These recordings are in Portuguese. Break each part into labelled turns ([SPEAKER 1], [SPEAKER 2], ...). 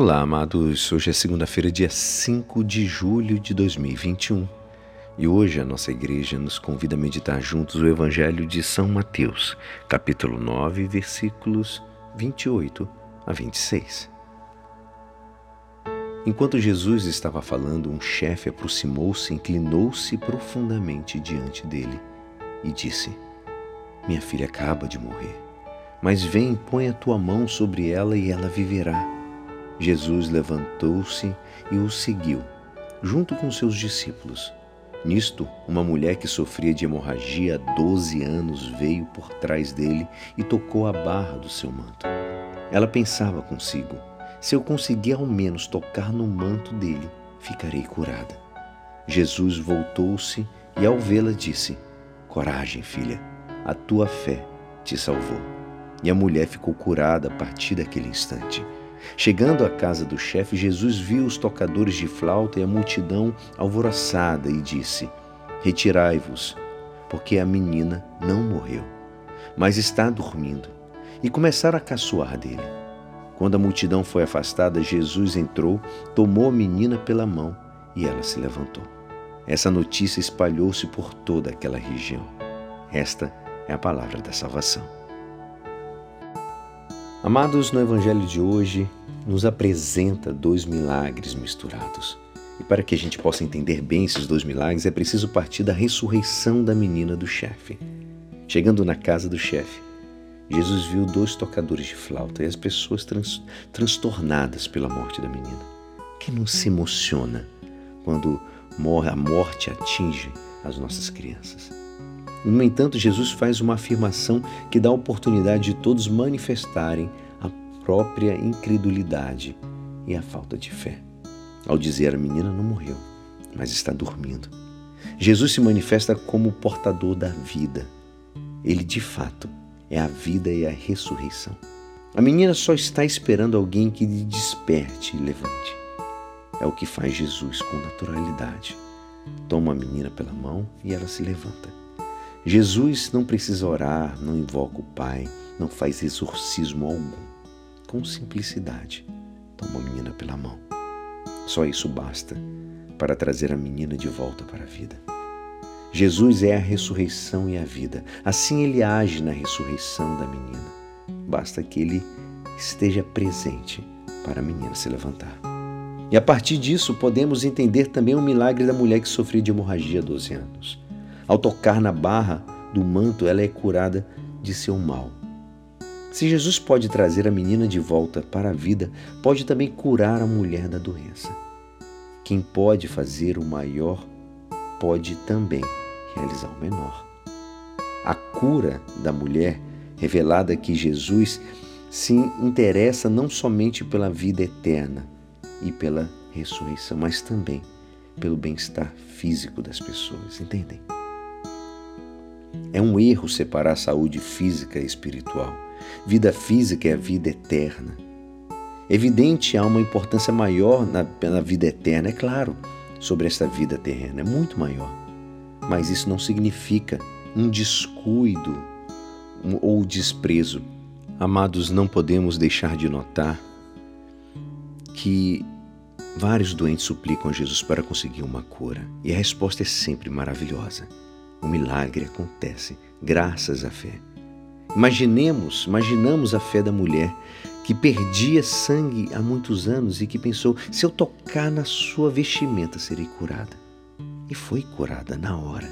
[SPEAKER 1] Olá, amados. Hoje é segunda-feira, dia 5 de julho de 2021. E hoje a nossa igreja nos convida a meditar juntos o Evangelho de São Mateus, capítulo 9, versículos 28 a 26. Enquanto Jesus estava falando, um chefe aproximou-se, inclinou-se profundamente diante dele e disse: Minha filha acaba de morrer, mas vem, põe a tua mão sobre ela e ela viverá. Jesus levantou-se e o seguiu, junto com seus discípulos. Nisto, uma mulher que sofria de hemorragia há 12 anos veio por trás dele e tocou a barra do seu manto. Ela pensava consigo: se eu conseguir ao menos tocar no manto dele, ficarei curada. Jesus voltou-se e, ao vê-la, disse: Coragem, filha, a tua fé te salvou. E a mulher ficou curada a partir daquele instante. Chegando à casa do chefe, Jesus viu os tocadores de flauta e a multidão alvoroçada e disse: Retirai-vos, porque a menina não morreu, mas está dormindo. E começaram a caçoar dele. Quando a multidão foi afastada, Jesus entrou, tomou a menina pela mão e ela se levantou. Essa notícia espalhou-se por toda aquela região. Esta é a palavra da salvação. Amados, no Evangelho de hoje nos apresenta dois milagres misturados. E para que a gente possa entender bem esses dois milagres, é preciso partir da ressurreição da menina do chefe. Chegando na casa do chefe, Jesus viu dois tocadores de flauta e as pessoas trans, transtornadas pela morte da menina. Quem não se emociona quando a morte atinge as nossas crianças? No entanto, Jesus faz uma afirmação que dá a oportunidade de todos manifestarem a própria incredulidade e a falta de fé. Ao dizer a menina não morreu, mas está dormindo. Jesus se manifesta como o portador da vida. Ele, de fato, é a vida e a ressurreição. A menina só está esperando alguém que lhe desperte e levante. É o que faz Jesus com naturalidade. Toma a menina pela mão e ela se levanta. Jesus não precisa orar, não invoca o Pai, não faz exorcismo algum. Com simplicidade, toma a menina pela mão. Só isso basta para trazer a menina de volta para a vida. Jesus é a ressurreição e a vida. Assim ele age na ressurreição da menina. Basta que ele esteja presente para a menina se levantar. E a partir disso podemos entender também o milagre da mulher que sofria de hemorragia há 12 anos. Ao tocar na barra do manto, ela é curada de seu mal. Se Jesus pode trazer a menina de volta para a vida, pode também curar a mulher da doença. Quem pode fazer o maior, pode também realizar o menor. A cura da mulher, revelada que Jesus se interessa não somente pela vida eterna e pela ressurreição, mas também pelo bem-estar físico das pessoas, entendem? É um erro separar saúde física e espiritual. Vida física é a vida eterna. Evidente, há uma importância maior na, na vida eterna, é claro, sobre esta vida terrena, é muito maior. Mas isso não significa um descuido ou desprezo. Amados, não podemos deixar de notar que vários doentes suplicam a Jesus para conseguir uma cura, e a resposta é sempre maravilhosa. O milagre acontece graças à fé. Imaginemos, imaginamos a fé da mulher que perdia sangue há muitos anos e que pensou: se eu tocar na sua vestimenta, serei curada. E foi curada na hora.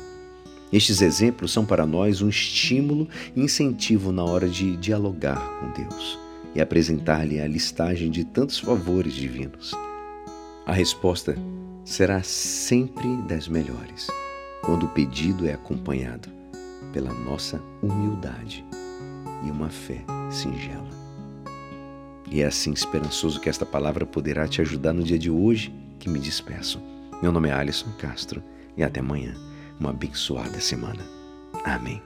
[SPEAKER 1] Estes exemplos são para nós um estímulo e incentivo na hora de dialogar com Deus e apresentar-lhe a listagem de tantos favores divinos. A resposta será sempre das melhores quando o pedido é acompanhado pela nossa humildade e uma fé singela. E é assim esperançoso que esta palavra poderá te ajudar no dia de hoje que me despeço. Meu nome é Alisson Castro e até amanhã. Uma abençoada semana. Amém.